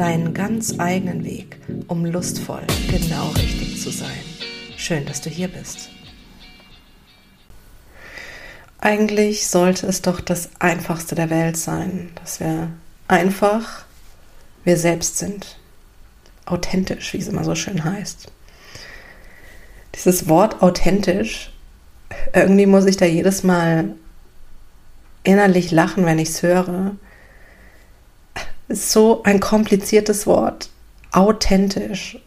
deinen ganz eigenen Weg, um lustvoll genau richtig zu sein. Schön, dass du hier bist. Eigentlich sollte es doch das Einfachste der Welt sein, dass wir einfach wir selbst sind. Authentisch, wie es immer so schön heißt. Dieses Wort authentisch, irgendwie muss ich da jedes Mal innerlich lachen, wenn ich es höre. Ist so ein kompliziertes Wort. Authentisch.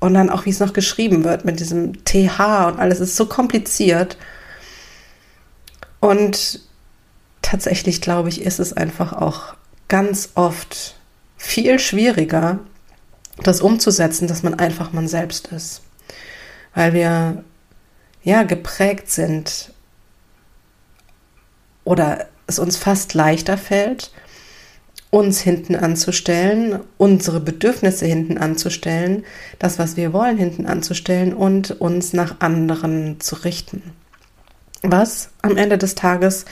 Und dann auch, wie es noch geschrieben wird mit diesem TH und alles ist so kompliziert. Und tatsächlich glaube ich, ist es einfach auch ganz oft viel schwieriger, das umzusetzen, dass man einfach man selbst ist. Weil wir ja geprägt sind oder es uns fast leichter fällt, uns hinten anzustellen, unsere Bedürfnisse hinten anzustellen, das, was wir wollen, hinten anzustellen und uns nach anderen zu richten. Was am Ende des Tages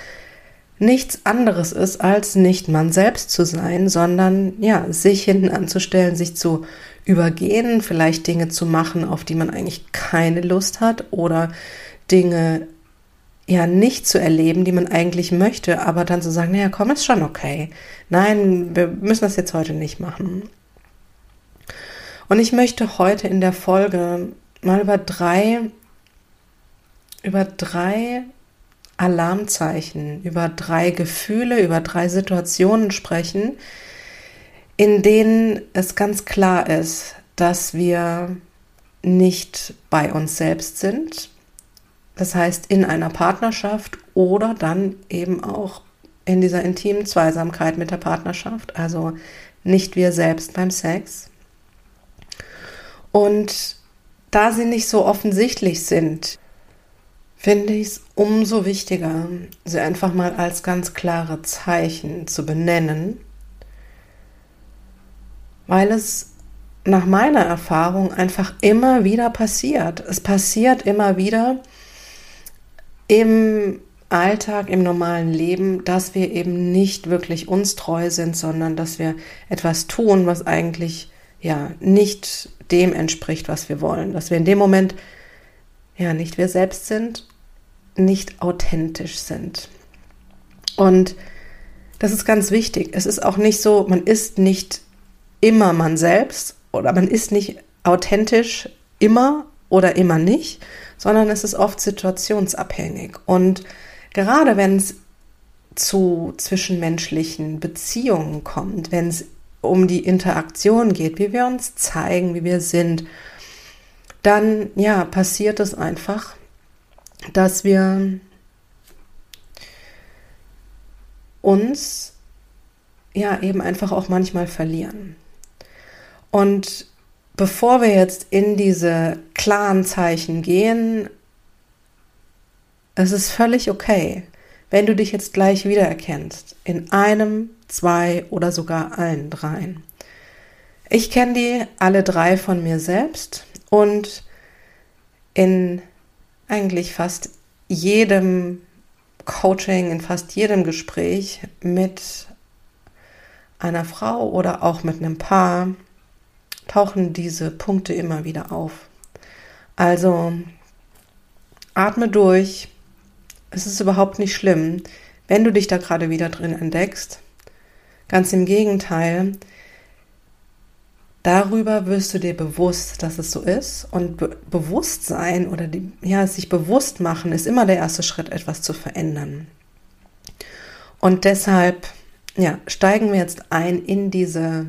nichts anderes ist, als nicht man selbst zu sein, sondern ja, sich hinten anzustellen, sich zu übergehen, vielleicht Dinge zu machen, auf die man eigentlich keine Lust hat oder Dinge ja nicht zu erleben, die man eigentlich möchte, aber dann zu sagen, naja, komm, ist schon okay. Nein, wir müssen das jetzt heute nicht machen. Und ich möchte heute in der Folge mal über drei über drei Alarmzeichen, über drei Gefühle, über drei Situationen sprechen, in denen es ganz klar ist, dass wir nicht bei uns selbst sind. Das heißt, in einer Partnerschaft oder dann eben auch in dieser intimen Zweisamkeit mit der Partnerschaft, also nicht wir selbst beim Sex. Und da sie nicht so offensichtlich sind, finde ich es umso wichtiger, sie einfach mal als ganz klare Zeichen zu benennen, weil es nach meiner Erfahrung einfach immer wieder passiert. Es passiert immer wieder im Alltag, im normalen Leben, dass wir eben nicht wirklich uns treu sind, sondern dass wir etwas tun, was eigentlich ja nicht dem entspricht, was wir wollen. Dass wir in dem Moment ja nicht wir selbst sind nicht authentisch sind. Und das ist ganz wichtig. Es ist auch nicht so, man ist nicht immer man selbst oder man ist nicht authentisch immer oder immer nicht, sondern es ist oft situationsabhängig. Und gerade wenn es zu zwischenmenschlichen Beziehungen kommt, wenn es um die Interaktion geht, wie wir uns zeigen, wie wir sind, dann ja, passiert es einfach, dass wir uns ja eben einfach auch manchmal verlieren. Und bevor wir jetzt in diese klaren Zeichen gehen, es ist völlig okay, wenn du dich jetzt gleich wiedererkennst in einem, zwei oder sogar allen dreien. Ich kenne die alle drei von mir selbst und in eigentlich fast jedem Coaching, in fast jedem Gespräch mit einer Frau oder auch mit einem Paar tauchen diese Punkte immer wieder auf. Also atme durch. Es ist überhaupt nicht schlimm, wenn du dich da gerade wieder drin entdeckst. Ganz im Gegenteil, Darüber wirst du dir bewusst, dass es so ist. Und Be Bewusstsein oder die, ja, sich bewusst machen ist immer der erste Schritt, etwas zu verändern. Und deshalb ja, steigen wir jetzt ein in diese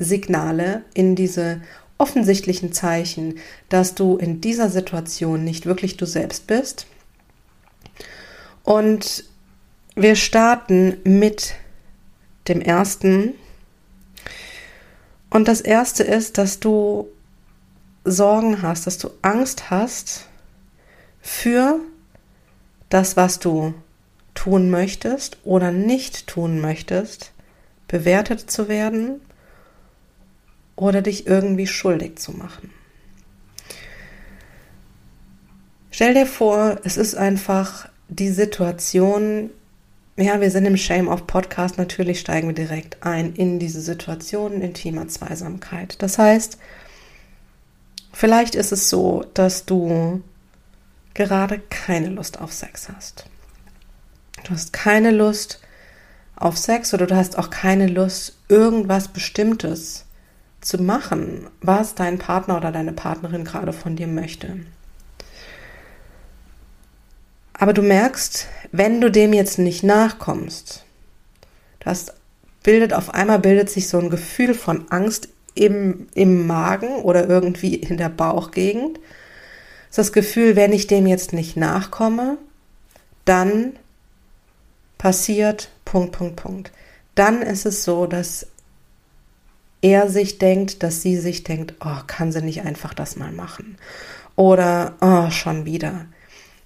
Signale, in diese offensichtlichen Zeichen, dass du in dieser Situation nicht wirklich du selbst bist. Und wir starten mit dem ersten und das erste ist, dass du Sorgen hast, dass du Angst hast für das, was du tun möchtest oder nicht tun möchtest, bewertet zu werden oder dich irgendwie schuldig zu machen. Stell dir vor, es ist einfach die Situation, ja, wir sind im Shame of Podcast, natürlich steigen wir direkt ein in diese Situation intimer Zweisamkeit. Das heißt, vielleicht ist es so, dass du gerade keine Lust auf Sex hast. Du hast keine Lust auf Sex oder du hast auch keine Lust, irgendwas Bestimmtes zu machen, was dein Partner oder deine Partnerin gerade von dir möchte. Aber du merkst, wenn du dem jetzt nicht nachkommst, das bildet auf einmal bildet sich so ein Gefühl von Angst im, im Magen oder irgendwie in der Bauchgegend. Das das Gefühl, wenn ich dem jetzt nicht nachkomme, dann passiert Punkt, Punkt, Punkt. Dann ist es so, dass er sich denkt, dass sie sich denkt, oh, kann sie nicht einfach das mal machen? Oder, oh, schon wieder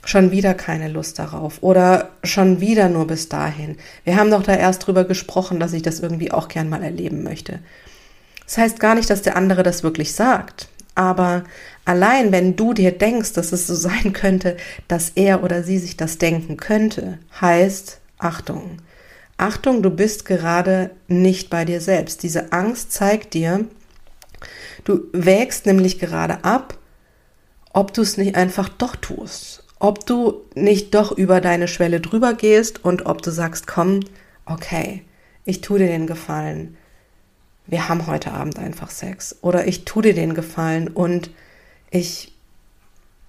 schon wieder keine Lust darauf oder schon wieder nur bis dahin. Wir haben doch da erst drüber gesprochen, dass ich das irgendwie auch gern mal erleben möchte. Das heißt gar nicht, dass der andere das wirklich sagt, aber allein wenn du dir denkst, dass es so sein könnte, dass er oder sie sich das denken könnte, heißt Achtung. Achtung, du bist gerade nicht bei dir selbst. Diese Angst zeigt dir, du wägst nämlich gerade ab, ob du es nicht einfach doch tust ob du nicht doch über deine Schwelle drüber gehst und ob du sagst, komm, okay, ich tue dir den Gefallen. Wir haben heute Abend einfach Sex. Oder ich tue dir den Gefallen und ich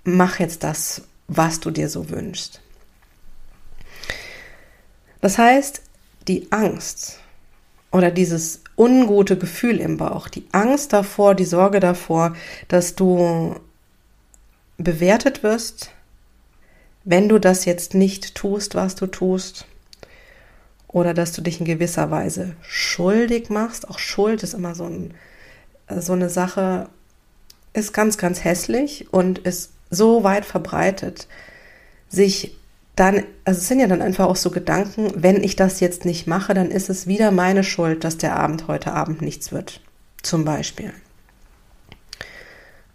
mache jetzt das, was du dir so wünschst. Das heißt, die Angst oder dieses ungute Gefühl im Bauch, die Angst davor, die Sorge davor, dass du bewertet wirst, wenn du das jetzt nicht tust, was du tust, oder dass du dich in gewisser Weise schuldig machst, auch Schuld ist immer so, ein, so eine Sache, ist ganz, ganz hässlich und ist so weit verbreitet, sich dann, also es sind ja dann einfach auch so Gedanken, wenn ich das jetzt nicht mache, dann ist es wieder meine Schuld, dass der Abend heute Abend nichts wird. Zum Beispiel.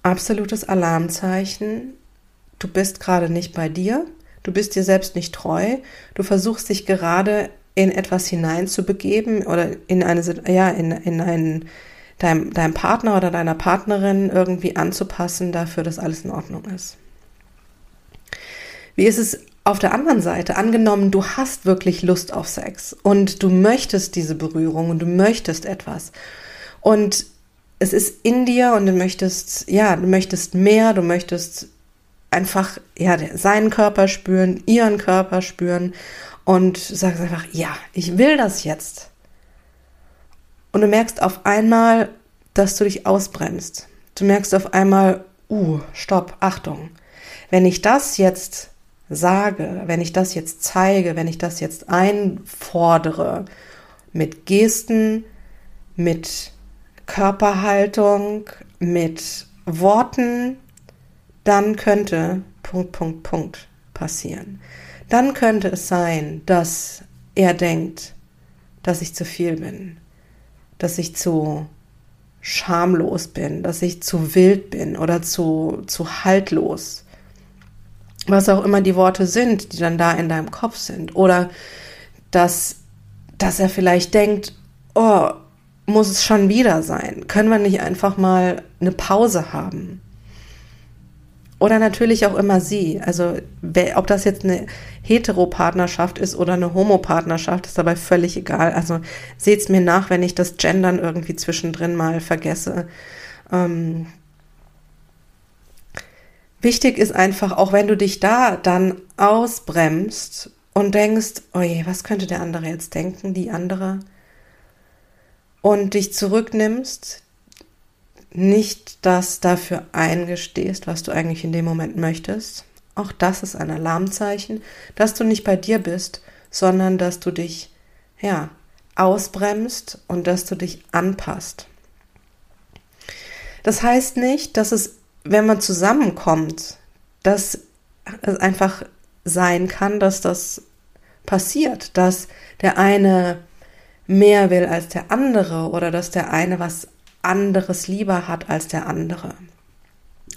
Absolutes Alarmzeichen, du bist gerade nicht bei dir, du bist dir selbst nicht treu, du versuchst dich gerade in etwas hineinzubegeben oder in eine, ja, in, in einen, deinem, deinem Partner oder deiner Partnerin irgendwie anzupassen, dafür, dass alles in Ordnung ist. Wie ist es auf der anderen Seite? Angenommen, du hast wirklich Lust auf Sex und du möchtest diese Berührung und du möchtest etwas und es ist in dir und du möchtest, ja, du möchtest mehr, du möchtest einfach ja seinen Körper spüren, ihren Körper spüren und sagst einfach, ja, ich will das jetzt. Und du merkst auf einmal, dass du dich ausbremst. Du merkst auf einmal, uh, stopp, Achtung. Wenn ich das jetzt sage, wenn ich das jetzt zeige, wenn ich das jetzt einfordere, mit Gesten, mit Körperhaltung, mit Worten, dann könnte Punkt, Punkt, Punkt passieren. Dann könnte es sein, dass er denkt, dass ich zu viel bin, dass ich zu schamlos bin, dass ich zu wild bin oder zu, zu haltlos. Was auch immer die Worte sind, die dann da in deinem Kopf sind. Oder dass, dass er vielleicht denkt, oh, muss es schon wieder sein? Können wir nicht einfach mal eine Pause haben? Oder natürlich auch immer sie. Also ob das jetzt eine Heteropartnerschaft ist oder eine Homopartnerschaft, ist dabei völlig egal. Also seht's mir nach, wenn ich das Gendern irgendwie zwischendrin mal vergesse. Ähm, wichtig ist einfach, auch wenn du dich da dann ausbremst und denkst, oh je, was könnte der andere jetzt denken, die andere? Und dich zurücknimmst, nicht das dafür eingestehst, was du eigentlich in dem Moment möchtest. Auch das ist ein Alarmzeichen, dass du nicht bei dir bist, sondern dass du dich, ja, ausbremst und dass du dich anpasst. Das heißt nicht, dass es wenn man zusammenkommt, dass es einfach sein kann, dass das passiert, dass der eine mehr will als der andere oder dass der eine was anderes lieber hat als der andere.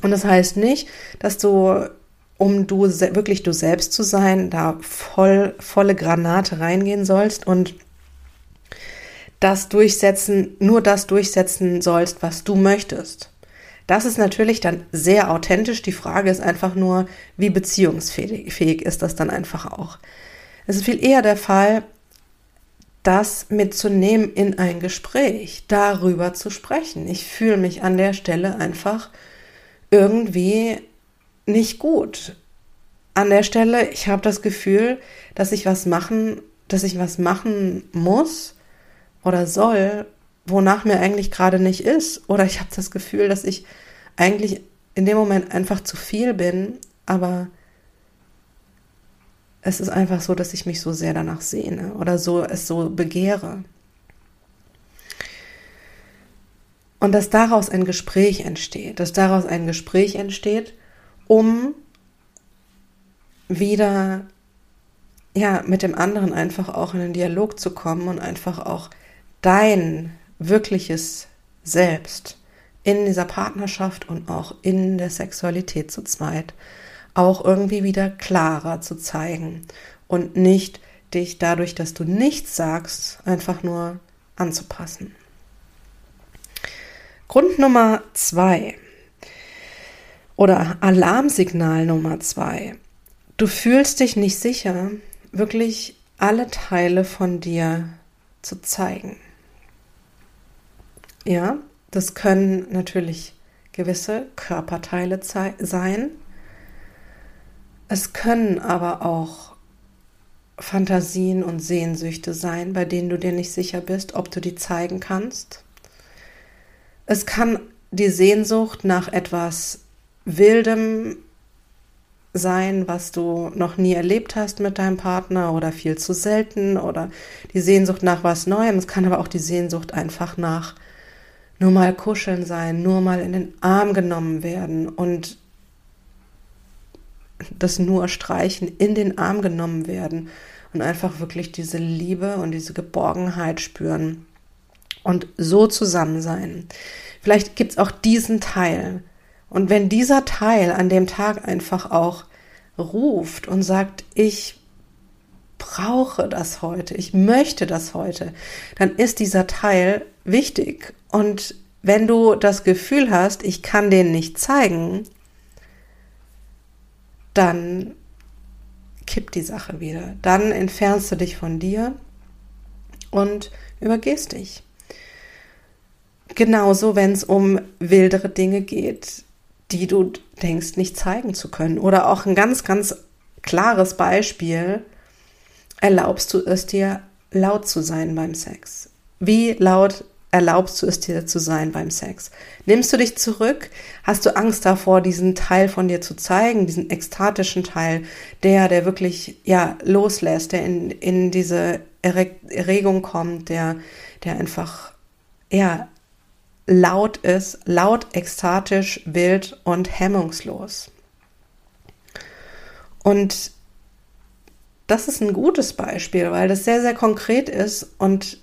Und das heißt nicht, dass du, um du wirklich du selbst zu sein, da voll, volle Granate reingehen sollst und das durchsetzen, nur das durchsetzen sollst, was du möchtest. Das ist natürlich dann sehr authentisch. Die Frage ist einfach nur, wie beziehungsfähig ist das dann einfach auch. Es ist viel eher der Fall, das mitzunehmen in ein Gespräch, darüber zu sprechen. Ich fühle mich an der Stelle einfach irgendwie nicht gut. An der Stelle, ich habe das Gefühl, dass ich was machen, dass ich was machen muss oder soll, wonach mir eigentlich gerade nicht ist. Oder ich habe das Gefühl, dass ich eigentlich in dem Moment einfach zu viel bin, aber es ist einfach so, dass ich mich so sehr danach sehne oder so es so begehre. Und dass daraus ein Gespräch entsteht, dass daraus ein Gespräch entsteht, um wieder ja mit dem anderen einfach auch in den Dialog zu kommen und einfach auch dein wirkliches Selbst in dieser Partnerschaft und auch in der Sexualität zu zweit auch irgendwie wieder klarer zu zeigen und nicht dich dadurch, dass du nichts sagst, einfach nur anzupassen. Grund Nummer zwei oder Alarmsignal Nummer zwei. Du fühlst dich nicht sicher, wirklich alle Teile von dir zu zeigen. Ja, das können natürlich gewisse Körperteile sein, es können aber auch Fantasien und Sehnsüchte sein, bei denen du dir nicht sicher bist, ob du die zeigen kannst. Es kann die Sehnsucht nach etwas Wildem sein, was du noch nie erlebt hast mit deinem Partner oder viel zu selten oder die Sehnsucht nach was Neuem. Es kann aber auch die Sehnsucht einfach nach nur mal kuscheln sein, nur mal in den Arm genommen werden und das nur Streichen in den Arm genommen werden und einfach wirklich diese Liebe und diese Geborgenheit spüren und so zusammen sein. Vielleicht gibt es auch diesen Teil. Und wenn dieser Teil an dem Tag einfach auch ruft und sagt, ich brauche das heute, ich möchte das heute, dann ist dieser Teil wichtig. Und wenn du das Gefühl hast, ich kann den nicht zeigen, dann kippt die Sache wieder. Dann entfernst du dich von dir und übergehst dich. Genauso, wenn es um wildere Dinge geht, die du denkst, nicht zeigen zu können. Oder auch ein ganz, ganz klares Beispiel, erlaubst du es dir, laut zu sein beim Sex? Wie laut erlaubst du es dir zu sein beim Sex? Nimmst du dich zurück? Hast du Angst davor, diesen Teil von dir zu zeigen, diesen ekstatischen Teil, der, der wirklich, ja, loslässt, der in, in diese Erregung kommt, der, der einfach, ja, laut ist, laut, ekstatisch, wild und hemmungslos. Und das ist ein gutes Beispiel, weil das sehr, sehr konkret ist und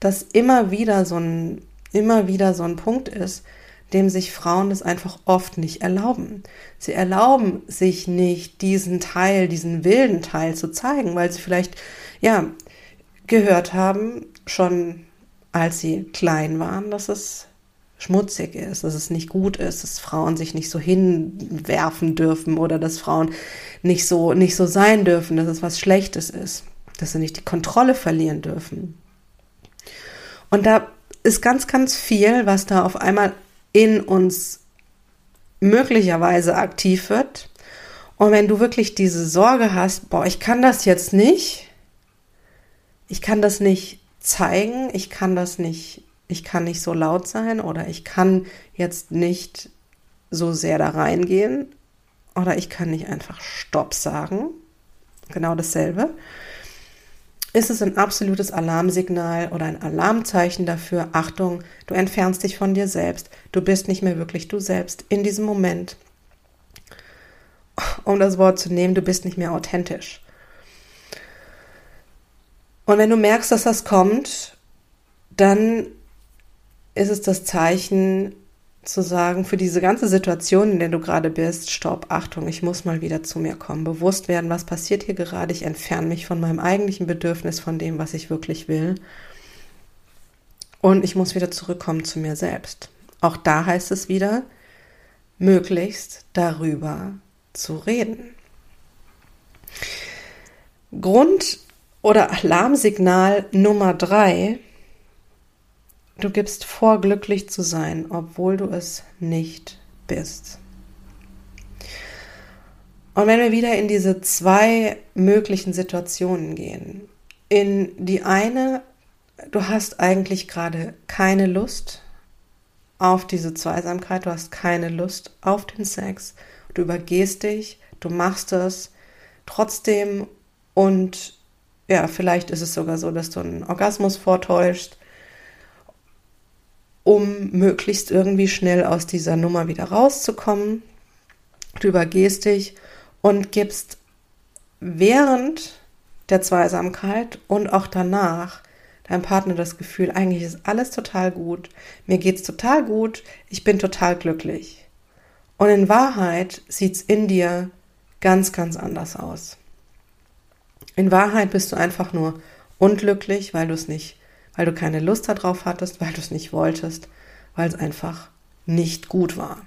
das immer wieder so ein, immer wieder so ein Punkt ist, dem sich Frauen das einfach oft nicht erlauben. Sie erlauben sich nicht, diesen Teil, diesen wilden Teil zu zeigen, weil sie vielleicht, ja, gehört haben, schon als sie klein waren, dass es schmutzig ist, dass es nicht gut ist, dass Frauen sich nicht so hinwerfen dürfen oder dass Frauen nicht so, nicht so sein dürfen, dass es was Schlechtes ist, dass sie nicht die Kontrolle verlieren dürfen. Und da ist ganz, ganz viel, was da auf einmal in uns möglicherweise aktiv wird. Und wenn du wirklich diese Sorge hast, boah, ich kann das jetzt nicht, ich kann das nicht zeigen, ich kann das nicht, ich kann nicht so laut sein oder ich kann jetzt nicht so sehr da reingehen oder ich kann nicht einfach Stopp sagen. Genau dasselbe. Ist es ein absolutes Alarmsignal oder ein Alarmzeichen dafür, Achtung, du entfernst dich von dir selbst, du bist nicht mehr wirklich du selbst in diesem Moment. Um das Wort zu nehmen, du bist nicht mehr authentisch. Und wenn du merkst, dass das kommt, dann ist es das Zeichen zu sagen, für diese ganze Situation, in der du gerade bist, stopp, Achtung, ich muss mal wieder zu mir kommen, bewusst werden, was passiert hier gerade, ich entferne mich von meinem eigentlichen Bedürfnis, von dem, was ich wirklich will. Und ich muss wieder zurückkommen zu mir selbst. Auch da heißt es wieder, möglichst darüber zu reden. Grund oder Alarmsignal Nummer drei. Du gibst vor, glücklich zu sein, obwohl du es nicht bist. Und wenn wir wieder in diese zwei möglichen Situationen gehen, in die eine, du hast eigentlich gerade keine Lust auf diese Zweisamkeit, du hast keine Lust auf den Sex, du übergehst dich, du machst es trotzdem und ja, vielleicht ist es sogar so, dass du einen Orgasmus vortäuscht, um möglichst irgendwie schnell aus dieser Nummer wieder rauszukommen. Du übergehst dich und gibst während der Zweisamkeit und auch danach deinem Partner das Gefühl, eigentlich ist alles total gut, mir geht's total gut, ich bin total glücklich. Und in Wahrheit sieht's in dir ganz, ganz anders aus. In Wahrheit bist du einfach nur unglücklich, weil du es nicht, weil du keine Lust darauf hattest, weil du es nicht wolltest, weil es einfach nicht gut war.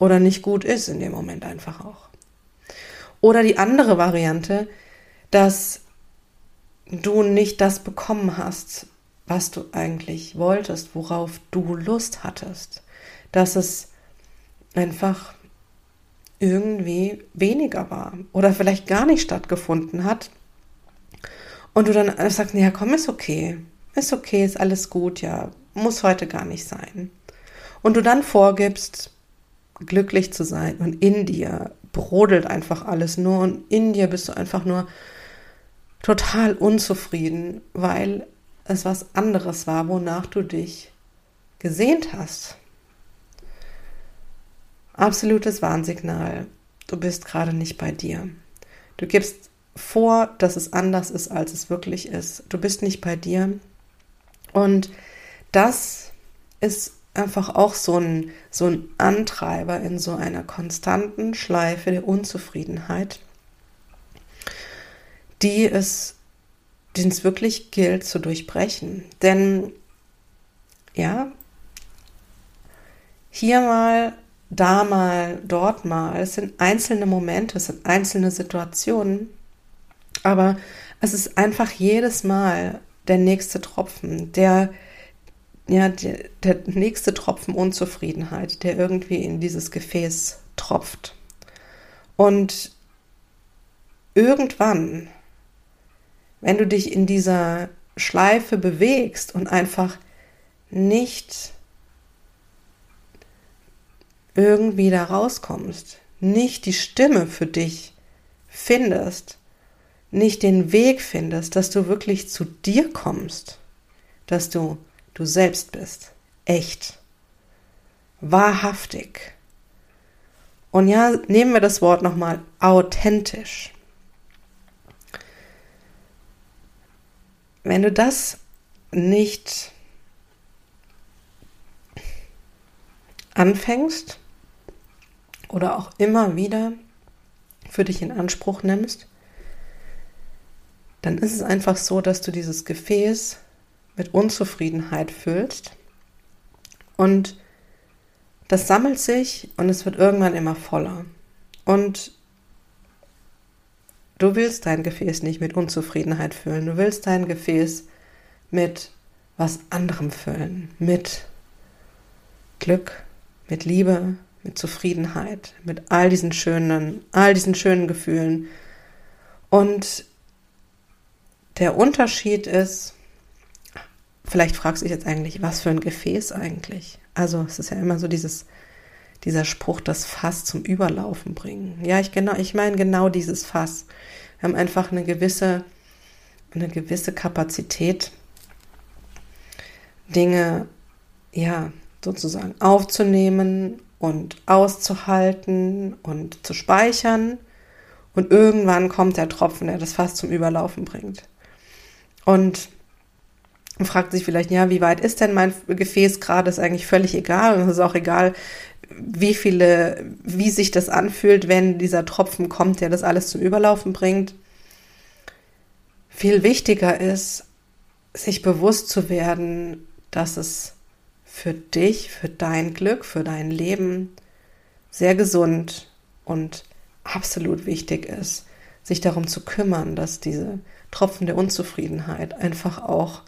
Oder nicht gut ist in dem Moment einfach auch. Oder die andere Variante, dass du nicht das bekommen hast, was du eigentlich wolltest, worauf du Lust hattest. Dass es einfach irgendwie weniger war oder vielleicht gar nicht stattgefunden hat, und du dann sagst, ja komm, ist okay, ist okay, ist alles gut, ja, muss heute gar nicht sein. Und du dann vorgibst, glücklich zu sein und in dir brodelt einfach alles nur und in dir bist du einfach nur total unzufrieden, weil es was anderes war, wonach du dich gesehnt hast. Absolutes Warnsignal. Du bist gerade nicht bei dir. Du gibst vor, dass es anders ist, als es wirklich ist. Du bist nicht bei dir. Und das ist einfach auch so ein, so ein Antreiber in so einer konstanten Schleife der Unzufriedenheit, die es, den es wirklich gilt zu durchbrechen. Denn ja, hier mal, da mal, dort mal, es sind einzelne Momente, es sind einzelne Situationen, aber es ist einfach jedes Mal der nächste Tropfen, der, ja, der, der nächste Tropfen Unzufriedenheit, der irgendwie in dieses Gefäß tropft. Und irgendwann, wenn du dich in dieser Schleife bewegst und einfach nicht irgendwie da rauskommst, nicht die Stimme für dich findest, nicht den Weg findest, dass du wirklich zu dir kommst, dass du du selbst bist, echt, wahrhaftig. Und ja, nehmen wir das Wort nochmal authentisch. Wenn du das nicht anfängst oder auch immer wieder für dich in Anspruch nimmst, dann ist es einfach so, dass du dieses Gefäß mit Unzufriedenheit füllst und das sammelt sich und es wird irgendwann immer voller. Und du willst dein Gefäß nicht mit Unzufriedenheit füllen, du willst dein Gefäß mit was anderem füllen, mit Glück, mit Liebe, mit Zufriedenheit, mit all diesen schönen, all diesen schönen Gefühlen. Und der Unterschied ist, vielleicht fragst du dich jetzt eigentlich, was für ein Gefäß eigentlich? Also es ist ja immer so dieses, dieser Spruch, das Fass zum Überlaufen bringen. Ja, ich genau, ich meine genau dieses Fass. Wir haben einfach eine gewisse eine gewisse Kapazität, Dinge, ja, sozusagen aufzunehmen und auszuhalten und zu speichern. Und irgendwann kommt der Tropfen, der das fast zum Überlaufen bringt. Und fragt sich vielleicht, ja, wie weit ist denn mein Gefäß gerade? Ist eigentlich völlig egal. Und es ist auch egal, wie viele, wie sich das anfühlt, wenn dieser Tropfen kommt, der das alles zum Überlaufen bringt. Viel wichtiger ist, sich bewusst zu werden, dass es für dich, für dein Glück, für dein Leben sehr gesund und absolut wichtig ist, sich darum zu kümmern, dass diese Tropfen der Unzufriedenheit einfach auch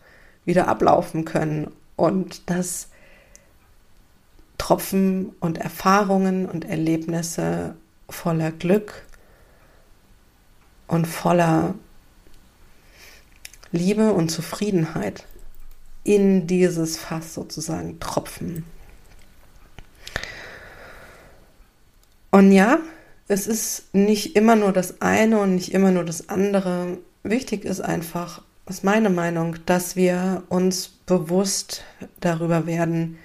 wieder ablaufen können und dass Tropfen und Erfahrungen und Erlebnisse voller Glück und voller Liebe und Zufriedenheit in dieses Fass sozusagen tropfen. Und ja, es ist nicht immer nur das eine und nicht immer nur das andere. Wichtig ist einfach, ist meine Meinung, dass wir uns bewusst darüber werden,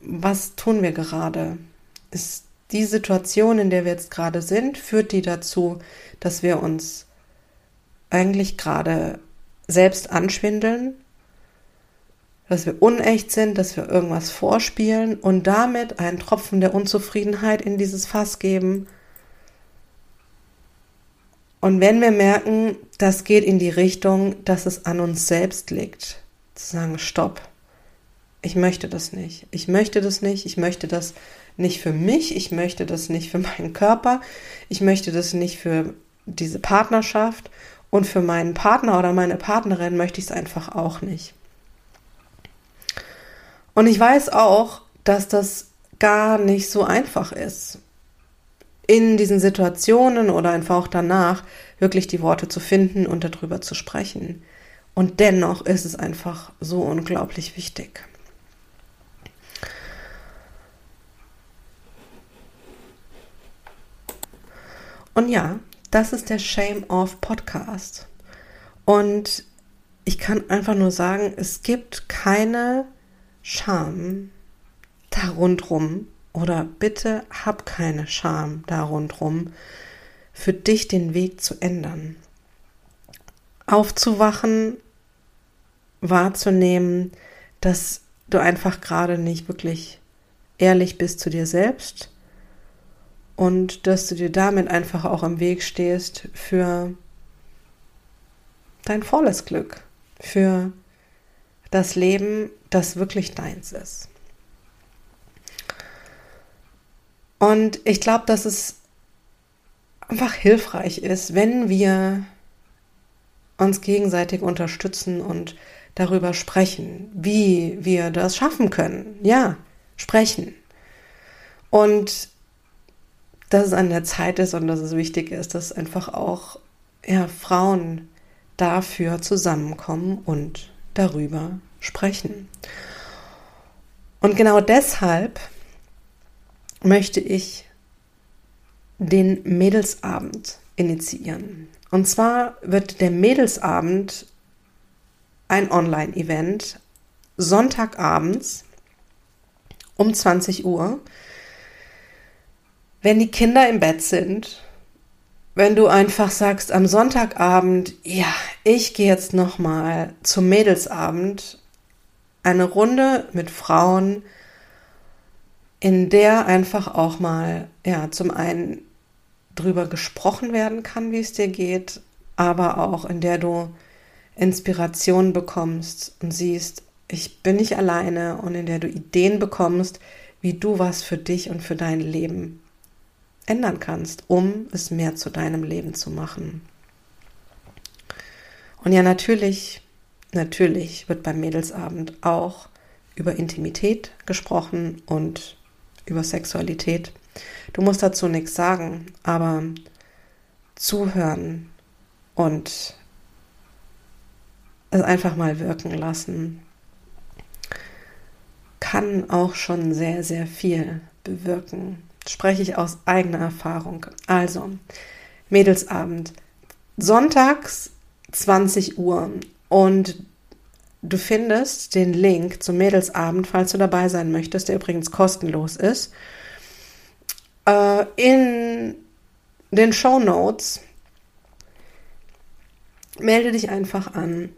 was tun wir gerade? Ist die Situation, in der wir jetzt gerade sind, führt die dazu, dass wir uns eigentlich gerade selbst anschwindeln, dass wir unecht sind, dass wir irgendwas vorspielen und damit einen Tropfen der Unzufriedenheit in dieses Fass geben. Und wenn wir merken, das geht in die Richtung, dass es an uns selbst liegt, zu sagen, stopp, ich möchte das nicht. Ich möchte das nicht. Ich möchte das nicht für mich. Ich möchte das nicht für meinen Körper. Ich möchte das nicht für diese Partnerschaft. Und für meinen Partner oder meine Partnerin möchte ich es einfach auch nicht. Und ich weiß auch, dass das gar nicht so einfach ist, in diesen Situationen oder einfach auch danach wirklich die Worte zu finden und darüber zu sprechen. Und dennoch ist es einfach so unglaublich wichtig. Und ja, das ist der Shame Off Podcast. Und ich kann einfach nur sagen, es gibt keine Scham da rundrum oder bitte hab keine Scham da rundrum, für dich den Weg zu ändern. Aufzuwachen, wahrzunehmen, dass du einfach gerade nicht wirklich ehrlich bist zu dir selbst und dass du dir damit einfach auch im Weg stehst für dein volles Glück, für das Leben, das wirklich deins ist. Und ich glaube, dass es einfach hilfreich ist, wenn wir uns gegenseitig unterstützen und darüber sprechen, wie wir das schaffen können. Ja, sprechen. Und dass es an der Zeit ist und dass es wichtig ist, dass einfach auch ja, Frauen dafür zusammenkommen und darüber sprechen. Und genau deshalb möchte ich den Mädelsabend initiieren. Und zwar wird der Mädelsabend ein Online-Event Sonntagabends um 20 Uhr wenn die Kinder im Bett sind, wenn du einfach sagst am Sonntagabend, ja, ich gehe jetzt noch mal zum Mädelsabend, eine Runde mit Frauen, in der einfach auch mal ja zum einen drüber gesprochen werden kann, wie es dir geht, aber auch in der du Inspiration bekommst und siehst, ich bin nicht alleine und in der du Ideen bekommst, wie du was für dich und für dein Leben ändern kannst, um es mehr zu deinem Leben zu machen. Und ja, natürlich, natürlich wird beim Mädelsabend auch über Intimität gesprochen und über Sexualität. Du musst dazu nichts sagen, aber zuhören und es einfach mal wirken lassen, kann auch schon sehr, sehr viel bewirken spreche ich aus eigener Erfahrung. Also, Mädelsabend. Sonntags 20 Uhr und du findest den Link zum Mädelsabend, falls du dabei sein möchtest, der übrigens kostenlos ist, äh, in den Show Notes. Melde dich einfach an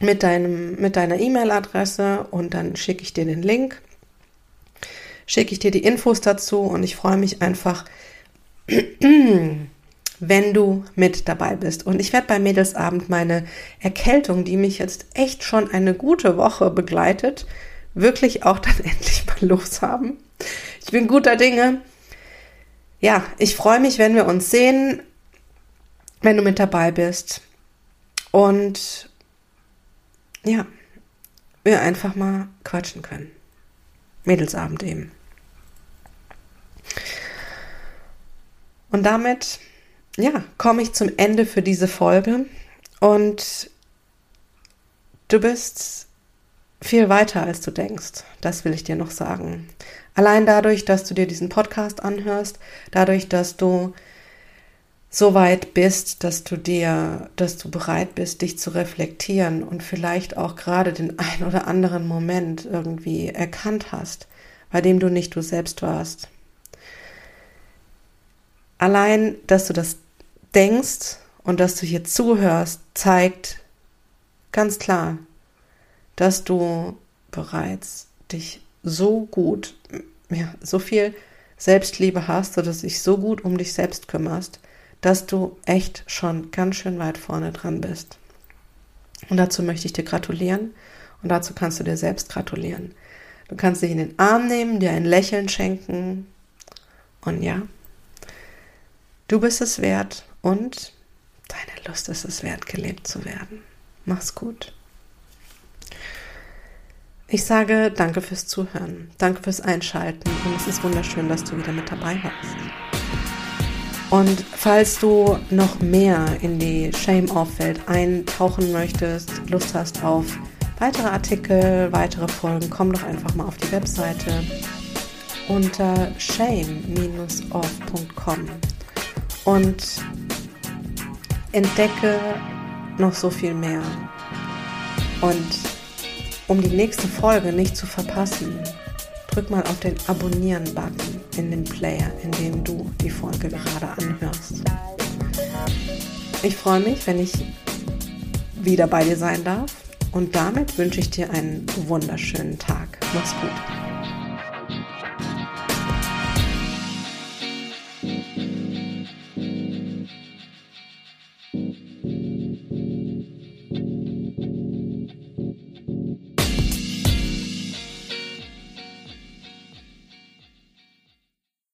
mit, deinem, mit deiner E-Mail-Adresse und dann schicke ich dir den Link, schicke ich dir die Infos dazu und ich freue mich einfach, wenn du mit dabei bist. Und ich werde beim Mädelsabend meine Erkältung, die mich jetzt echt schon eine gute Woche begleitet, wirklich auch dann endlich mal loshaben. Ich bin guter Dinge. Ja, ich freue mich, wenn wir uns sehen, wenn du mit dabei bist. Und ja, wir einfach mal quatschen können. Mädelsabend eben. Und damit, ja, komme ich zum Ende für diese Folge. Und du bist viel weiter, als du denkst. Das will ich dir noch sagen. Allein dadurch, dass du dir diesen Podcast anhörst, dadurch, dass du so weit bist, dass du dir, dass du bereit bist, dich zu reflektieren und vielleicht auch gerade den ein oder anderen Moment irgendwie erkannt hast, bei dem du nicht du selbst warst. Allein, dass du das denkst und dass du hier zuhörst, zeigt ganz klar, dass du bereits dich so gut, ja, so viel Selbstliebe hast, du dich so gut um dich selbst kümmerst, dass du echt schon ganz schön weit vorne dran bist. Und dazu möchte ich dir gratulieren und dazu kannst du dir selbst gratulieren. Du kannst dich in den Arm nehmen, dir ein Lächeln schenken und ja, du bist es wert und deine Lust ist es wert, gelebt zu werden. Mach's gut. Ich sage danke fürs Zuhören, danke fürs Einschalten und es ist wunderschön, dass du wieder mit dabei warst. Und falls du noch mehr in die Shame-Off-Welt eintauchen möchtest, Lust hast auf weitere Artikel, weitere Folgen, komm doch einfach mal auf die Webseite unter shame-off.com und entdecke noch so viel mehr. Und um die nächste Folge nicht zu verpassen, drück mal auf den Abonnieren-Button in dem Player, in dem du die Folge gerade anhörst. Ich freue mich, wenn ich wieder bei dir sein darf und damit wünsche ich dir einen wunderschönen Tag. Mach's gut.